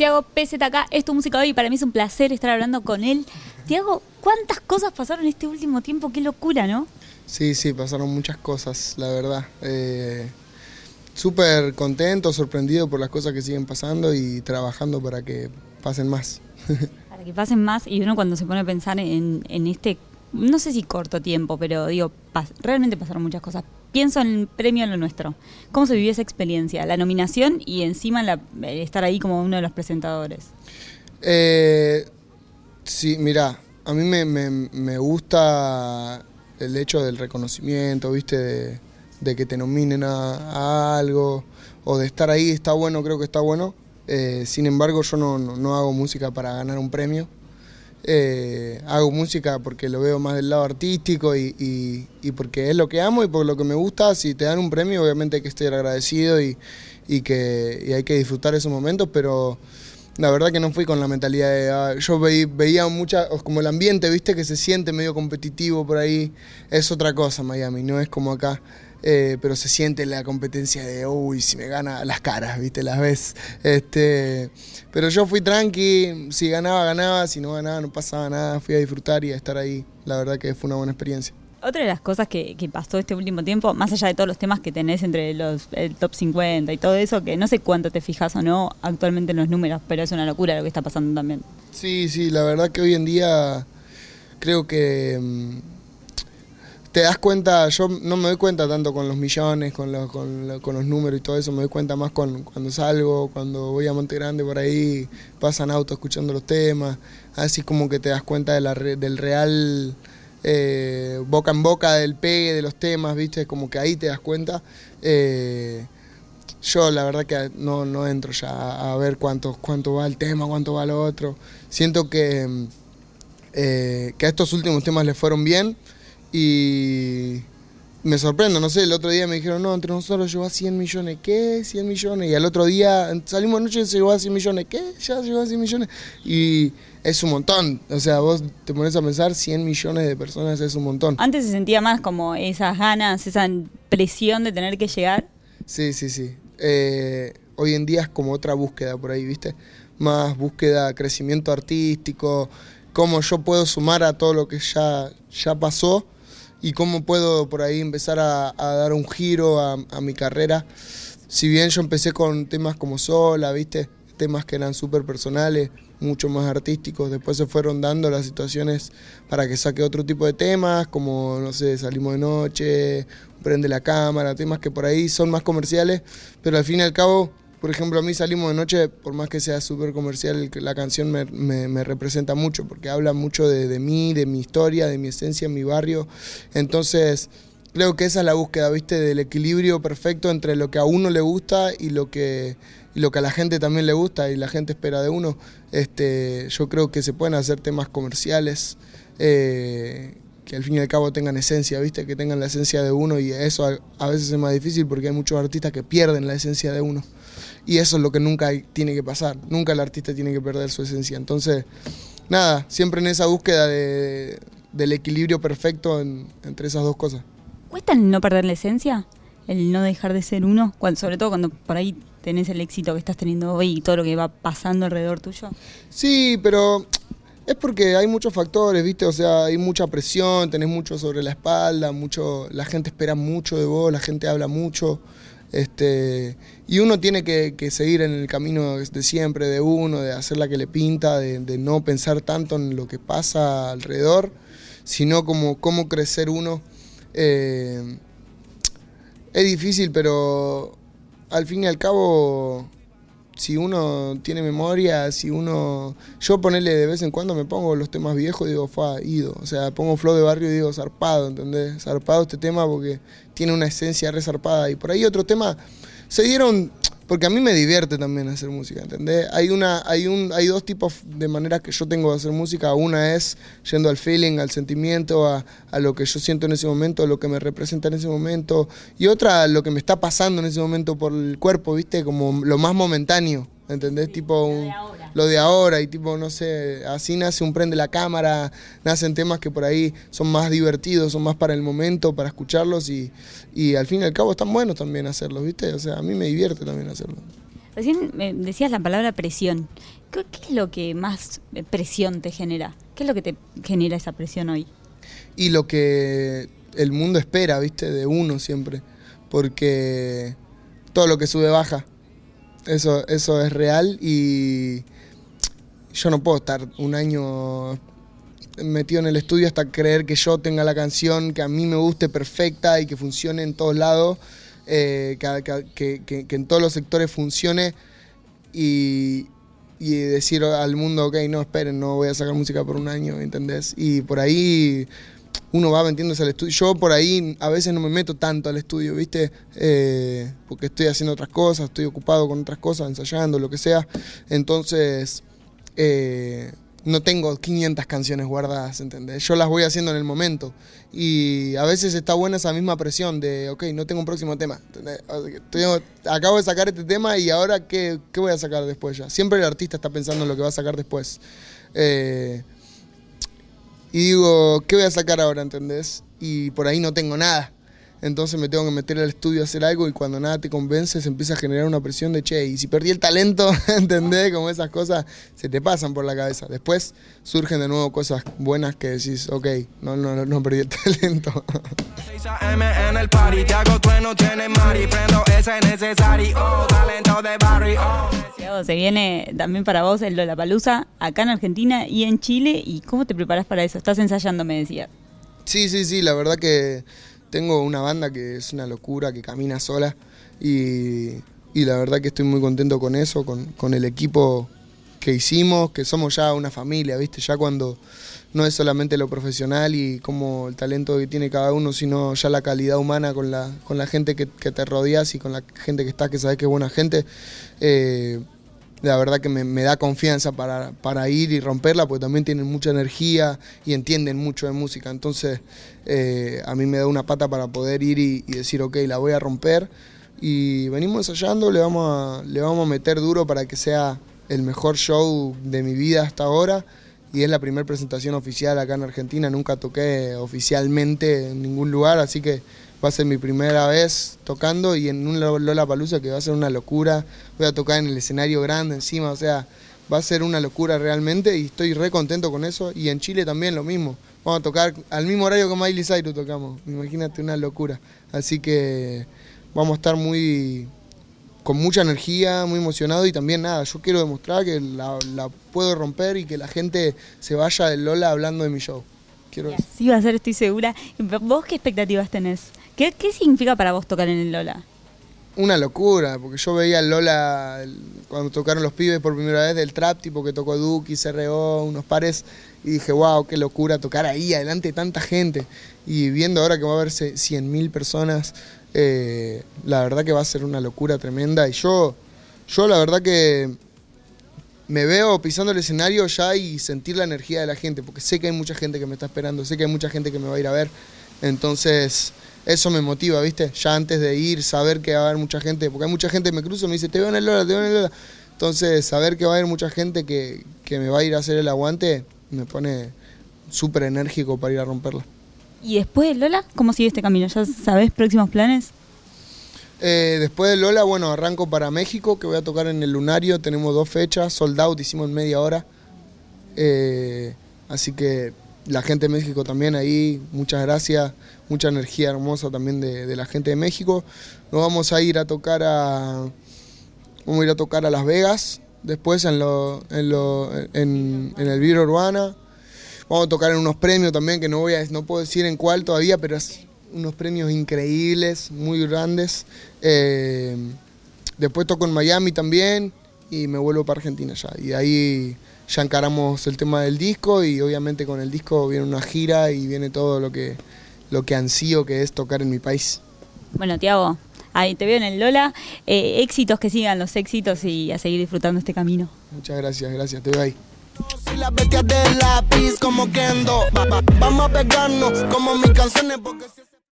Tiago PZK, es tu música hoy para mí es un placer estar hablando con él. Tiago, ¿cuántas cosas pasaron este último tiempo? Qué locura, ¿no? Sí, sí, pasaron muchas cosas, la verdad. Eh, Súper contento, sorprendido por las cosas que siguen pasando y trabajando para que pasen más. para que pasen más y uno cuando se pone a pensar en, en este, no sé si corto tiempo, pero digo, realmente pasaron muchas cosas pienso en el premio en lo nuestro. ¿Cómo se vivió esa experiencia? La nominación y encima la, estar ahí como uno de los presentadores. Eh, sí, mira, a mí me, gusta el hecho del reconocimiento, ¿viste? De, que te nominen a, algo o de estar ahí, está bueno, creo que está bueno. Eh, sin embargo, yo no hago música para ganar un premio. Eh, hago música porque lo veo más del lado artístico y, porque es lo que amo y por lo que me gusta. Si te dan un premio, obviamente hay que estar agradecido y, que hay que disfrutar esos momentos, pero la verdad que no fui con la mentalidad de. Ah, yo veía mucha. como el ambiente, viste, que se siente medio competitivo por ahí. Es otra cosa Miami, no es como acá. Eh, pero se siente la competencia de, uy, si me gana las caras, ¿viste? Las ves. Este, pero yo fui tranqui, si ganaba, ganaba, si no ganaba, no pasaba nada, fui a disfrutar y a estar ahí. La verdad que fue una buena experiencia. Otra de las cosas que, pasó este último tiempo, más allá de todos los temas que tenés entre los el top 50 y todo eso, que no sé cuánto te fijas o no actualmente en los números, pero es una locura lo que está pasando también. Sí, sí, la verdad que hoy en día creo que mm, te das cuenta, yo no me doy cuenta tanto con los millones, con los, con, los números y todo eso, me doy cuenta más con, cuando salgo, cuando voy a Monte Grande por ahí, pasan autos escuchando los temas, así como que te das cuenta de la, del real eh, boca en boca del pegue de los temas, ¿viste? Como que ahí te das cuenta. Eh, yo la verdad que no, no entro ya a, ver cuánto, cuánto va el tema, cuánto va lo otro. Siento que, eh, que a estos últimos temas le fueron bien y me sorprendo, no sé, el otro día me dijeron, no, entre nosotros llegó a 100 millones, ¿qué? 100 millones. Y al otro día salimos anoche y llegó a 100 millones, ¿qué? Ya llegó a 100 millones. Y es un montón, o sea, vos te pones a pensar, 100 millones de personas es un montón. Antes se sentía más como esas ganas, esa presión de tener que llegar. Sí, sí, sí. Eh, hoy en día es como otra búsqueda por ahí, ¿viste? Más búsqueda, crecimiento artístico, cómo yo puedo sumar a todo lo que ya, ya pasó y cómo puedo por ahí empezar a, dar un giro a, mi carrera. Si bien yo empecé con temas como sola, ¿viste? Temas que eran súper personales, mucho más artísticos, después se fueron dando las situaciones para que saque otro tipo de temas, como, no sé, salimos de noche, prende la cámara, temas que por ahí son más comerciales, pero al fin y al cabo por ejemplo, a mí salimos de noche, por más que sea súper comercial, la canción me, representa mucho, porque habla mucho de, mí, de mi historia, de mi esencia, mi barrio. Entonces, creo que esa es la búsqueda, ¿viste? Del equilibrio perfecto entre lo que a uno le gusta y lo que, lo que a la gente también le gusta y la gente espera de uno. Este, yo creo que se pueden hacer temas comerciales. Eh, que al fin y al cabo tengan esencia, ¿viste? Que tengan la esencia de uno y eso a veces es más difícil porque hay muchos artistas que pierden la esencia de uno. Y eso es lo que nunca tiene que pasar. Nunca el artista tiene que perder su esencia. Entonces, nada, siempre en esa búsqueda de, del equilibrio perfecto entre esas dos cosas. ¿Cuesta el no perder la esencia? El no dejar de ser uno, cuando, sobre todo cuando por ahí tenés el éxito que estás teniendo hoy y todo lo que va pasando alrededor tuyo. Sí, pero es porque hay muchos factores, ¿viste? O sea, hay mucha presión, tenés mucho sobre la espalda, mucho, la gente espera mucho de vos, la gente habla mucho. Este, y uno tiene que, seguir en el camino de siempre, de uno, de hacer la que le pinta, de, no pensar tanto en lo que pasa alrededor, sino como cómo crecer uno. Eh, es difícil, pero al fin y al cabo si uno tiene memoria, si uno... Yo ponerle de vez en cuando me pongo los temas viejos y digo, fa, ido. O sea, pongo flow de barrio y digo, zarpado, ¿entendés? Zarpado este tema porque tiene una esencia resarpada. Y por ahí otro tema... Se dieron porque a mí me divierte también hacer música, ¿entendés? Hay, una, hay, un, hay dos tipos de maneras que yo tengo de hacer música. Una es yendo al feeling, al sentimiento, a, a, lo que yo siento en ese momento, a lo que me representa en ese momento. Y otra, lo que me está pasando en ese momento por el cuerpo, ¿viste? Como lo más momentáneo. ¿Entendés? tipo lo de, ahora y tipo, no sé, así nace un prende la cámara, nacen temas que por ahí son más divertidos, son más para el momento, para escucharlos y, y al fin y al cabo están buenos también hacerlos, ¿viste? O sea, a mí me divierte también hacerlo. Recién me decías la palabra presión. ¿Qué, ¿Qué, es lo que más presión te genera? ¿Qué es lo que te genera esa presión hoy? Y lo que el mundo espera, viste, de uno siempre. Porque todo lo que sube baja. Eso, eso es real y yo no puedo estar un año metido en el estudio hasta creer que yo tenga la canción que a mí me guste perfecta y que funcione en todos lados, eh, que, que, en todos los sectores funcione y, y, decir al mundo, ok, no, esperen, no voy a sacar música por un año, ¿entendés? Y por ahí uno va metiéndose al estudio. Yo por ahí a veces no me meto tanto al estudio, ¿viste? Eh, porque estoy haciendo otras cosas, estoy ocupado con otras cosas, ensayando, lo que sea. Entonces... Eh, no tengo 500 canciones guardadas, ¿entendés? Yo las voy haciendo en el momento. Y a veces está buena esa misma presión de, ok, no tengo un próximo tema. acabo de sacar este tema y ahora, ¿qué, ¿qué, voy a sacar después ya? Siempre el artista está pensando en lo que va a sacar después. Eh, y digo, ¿qué voy a sacar ahora, ¿entendés? Y por ahí no tengo nada entonces me tengo que meter al estudio a hacer algo y cuando nada te convence se empieza a generar una presión de che, y si perdí el talento, ¿entendés? Como esas cosas se te pasan por la cabeza. Después surgen de nuevo cosas buenas que decís, ok, no, no, no perdí el talento. Se viene también para vos el Lollapalooza acá en Argentina y en Chile. ¿Y cómo te preparas para eso? Estás ensayando, me decía. Sí, sí, sí, la verdad que tengo una banda que es una locura, que camina sola y, la verdad que estoy muy contento con eso, con, el equipo que hicimos, que somos ya una familia, ¿viste? Ya cuando no es solamente lo profesional y como el talento que tiene cada uno, sino ya la calidad humana con la, con la gente que, te rodeas y con la gente que está, que sabes que es buena gente. Eh, la verdad que me, da confianza para, para, ir y romperla, porque también tienen mucha energía y entienden mucho de música. Entonces, eh, a mí me da una pata para poder ir y, decir, ok, la voy a romper. Y venimos ensayando, le vamos, a, le vamos a meter duro para que sea el mejor show de mi vida hasta ahora. Y es la primera presentación oficial acá en Argentina, nunca toqué oficialmente en ningún lugar, así que va a ser mi primera vez tocando y en un Lola Palusa que va a ser una locura. Voy a tocar en el escenario grande encima, o sea, va a ser una locura realmente y estoy re contento con eso. Y en Chile también lo mismo. Vamos a tocar al mismo horario que Miley Cyrus tocamos. Imagínate una locura. Así que vamos a estar muy con mucha energía, muy emocionado y también nada, yo quiero demostrar que la, la puedo romper y que la gente se vaya del Lola hablando de mi show. Quiero... Sí, va a ser, estoy segura. ¿Vos qué expectativas tenés? ¿Qué, significa para vos tocar en el Lola? Una locura, porque yo veía el Lola cuando tocaron los pibes por primera vez del trap, tipo que tocó Duki, CRO, unos pares, y dije, wow, qué locura tocar ahí, adelante de tanta gente. Y viendo ahora que va a haber 100.000 personas, eh, la verdad que va a ser una locura tremenda. Y yo, yo la verdad que me veo pisando el escenario ya y sentir la energía de la gente, porque sé que hay mucha gente que me está esperando, sé que hay mucha gente que me va a ir a ver. Entonces, eso me motiva, ¿viste? Ya antes de ir, saber que va a haber mucha gente, porque hay mucha gente que me cruza y me dice, te veo en el Lola, te veo en el Lola. Entonces, saber que va a haber mucha gente que, me va a ir a hacer el aguante, me pone súper enérgico para ir a romperla. ¿Y después de Lola, cómo sigue este camino? ¿Ya sabes próximos planes? Eh, después de Lola, bueno, arranco para México, que voy a tocar en el Lunario. Tenemos dos fechas, sold out, hicimos en media hora. Eh, así que la gente de México también ahí, muchas gracias, mucha energía hermosa también de, la gente de México. Nos vamos a ir a tocar a vamos a ir a tocar a Las Vegas, después en lo, en, lo, en, el Viro Urbana. Vamos a tocar en unos premios también que no voy a no puedo decir en cuál todavía, pero es unos premios increíbles, muy grandes. Eh, después toco en Miami también y me vuelvo para Argentina ya. Y ahí ya encaramos el tema del disco y obviamente con el disco viene una gira y viene todo lo que, lo que ansío que es tocar en mi país. Bueno, Tiago, ahí te veo en el Lola. Eh, éxitos que sigan los éxitos y a seguir disfrutando este camino. Muchas gracias, gracias, te veo ahí. como Vamos a pegarnos como mis canciones porque